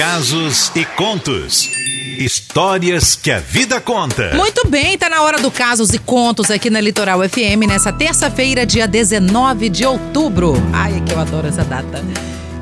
Casos e contos. Histórias que a vida conta. Muito bem, tá na hora do Casos e Contos aqui na Litoral FM nessa terça-feira, dia 19 de outubro. Ai, é que eu adoro essa data.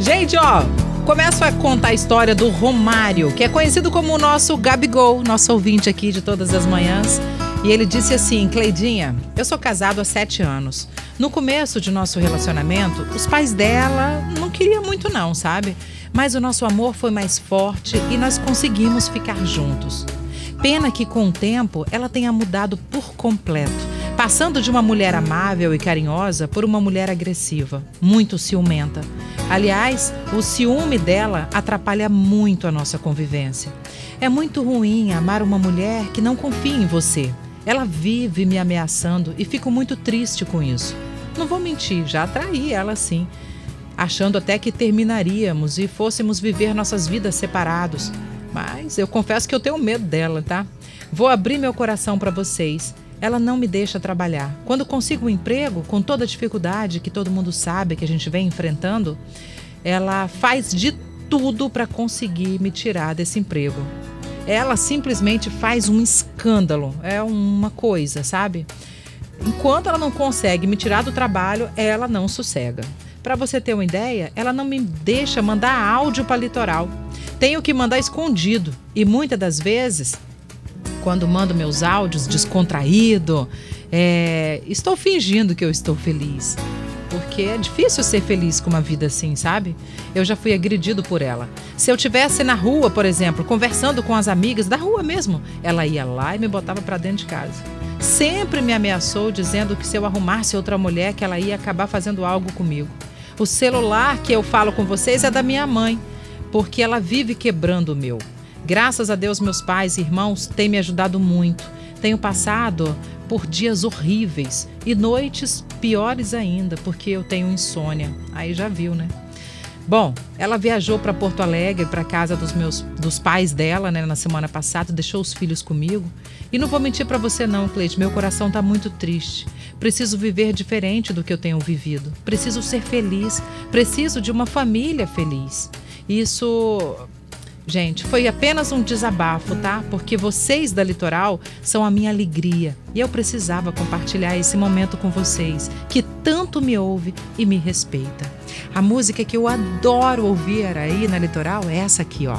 Gente, ó, começo a contar a história do Romário, que é conhecido como o nosso Gabigol, nosso ouvinte aqui de todas as manhãs. E ele disse assim: Cleidinha, eu sou casado há sete anos. No começo de nosso relacionamento, os pais dela não queriam muito, não, sabe? Mas o nosso amor foi mais forte e nós conseguimos ficar juntos. Pena que com o tempo ela tenha mudado por completo, passando de uma mulher amável e carinhosa por uma mulher agressiva, muito ciumenta. Aliás, o ciúme dela atrapalha muito a nossa convivência. É muito ruim amar uma mulher que não confia em você. Ela vive me ameaçando e fico muito triste com isso. Não vou mentir, já atraí ela sim, achando até que terminaríamos e fôssemos viver nossas vidas separados. Mas eu confesso que eu tenho medo dela, tá? Vou abrir meu coração para vocês. Ela não me deixa trabalhar. Quando consigo um emprego, com toda a dificuldade que todo mundo sabe que a gente vem enfrentando, ela faz de tudo para conseguir me tirar desse emprego ela simplesmente faz um escândalo. É uma coisa, sabe? Enquanto ela não consegue me tirar do trabalho, ela não sossega. Para você ter uma ideia, ela não me deixa mandar áudio para litoral. Tenho que mandar escondido e muitas das vezes, quando mando meus áudios descontraído, é, estou fingindo que eu estou feliz porque é difícil ser feliz com uma vida assim, sabe? Eu já fui agredido por ela. Se eu tivesse na rua, por exemplo, conversando com as amigas da rua mesmo, ela ia lá e me botava para dentro de casa. Sempre me ameaçou dizendo que se eu arrumasse outra mulher, que ela ia acabar fazendo algo comigo. O celular que eu falo com vocês é da minha mãe, porque ela vive quebrando o meu. Graças a Deus, meus pais e irmãos têm me ajudado muito. Tenho passado por dias horríveis e noites piores ainda, porque eu tenho insônia. Aí já viu, né? Bom, ela viajou para Porto Alegre, para casa dos meus dos pais dela, né, na semana passada, deixou os filhos comigo. E não vou mentir para você não, Cleide, meu coração tá muito triste. Preciso viver diferente do que eu tenho vivido. Preciso ser feliz, preciso de uma família feliz. Isso Gente, foi apenas um desabafo, tá? Porque vocês da Litoral são a minha alegria e eu precisava compartilhar esse momento com vocês, que tanto me ouve e me respeita. A música que eu adoro ouvir aí na Litoral é essa aqui, ó.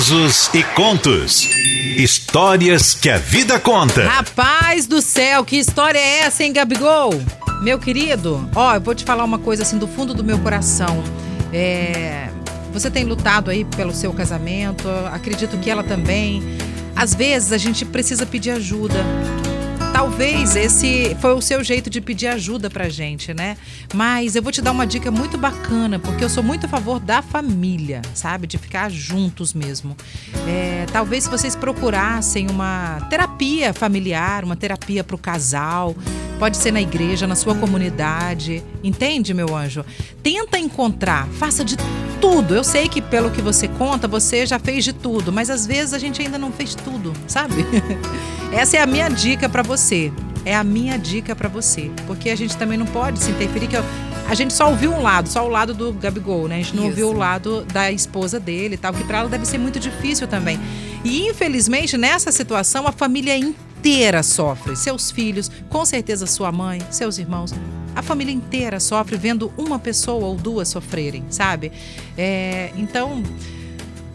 Casos e contos. Histórias que a vida conta. Rapaz do céu, que história é essa, hein, Gabigol? Meu querido, ó, eu vou te falar uma coisa assim do fundo do meu coração. É, você tem lutado aí pelo seu casamento, acredito que ela também. Às vezes a gente precisa pedir ajuda. Talvez esse foi o seu jeito de pedir ajuda pra gente, né? Mas eu vou te dar uma dica muito bacana, porque eu sou muito a favor da família, sabe? De ficar juntos mesmo. É, talvez se vocês procurassem uma terapia familiar, uma terapia pro casal, pode ser na igreja, na sua comunidade. Entende, meu anjo? Tenta encontrar, faça de tudo. Eu sei que pelo que você conta, você já fez de tudo, mas às vezes a gente ainda não fez tudo, sabe? Essa é a minha dica para você. É a minha dica para você, porque a gente também não pode se interferir que eu, a gente só ouviu um lado, só o lado do Gabigol, né? A gente não Isso. ouviu o lado da esposa dele e tal, que para ela deve ser muito difícil também. E infelizmente nessa situação a família inteira sofre. Seus filhos, com certeza sua mãe, seus irmãos, a família inteira sofre vendo uma pessoa ou duas sofrerem, sabe? É, então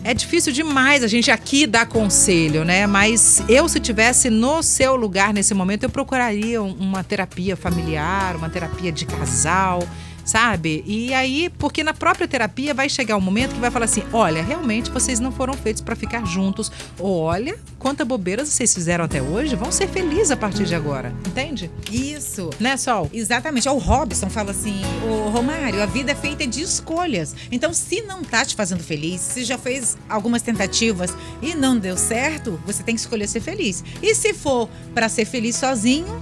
é difícil demais a gente aqui dar conselho, né? Mas eu, se tivesse no seu lugar nesse momento, eu procuraria um- uma terapia familiar, uma terapia de casal, sabe? E aí, porque na própria terapia vai chegar um momento que vai falar assim: olha, realmente vocês não foram feitos para ficar juntos. Ou olha, quanta bobeira vocês fizeram até hoje, vão ser felizes a partir de agora. Entende? Isso. Né, Sol? Exatamente. O Robson fala assim: Ô Romário, a vida é feita de escolhas. Então, se não tá te fazendo feliz, se já fez algumas tentativas e não deu certo, você tem que escolher ser feliz. E se for pra ser feliz sozinho,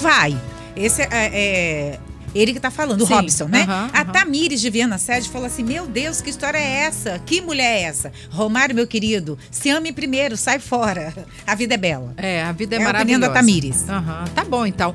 vai. Esse é, é ele que tá falando, o Sim. Robson, né? Aham, a aham. Tamires de Viana Sede falou assim: Meu Deus, que história é essa? Que mulher é essa? Romário, meu querido, se ame primeiro, sai fora. A vida é bela. É, a vida é, É a maravilhosa. opinião da Tamires. Aham, tá bom então.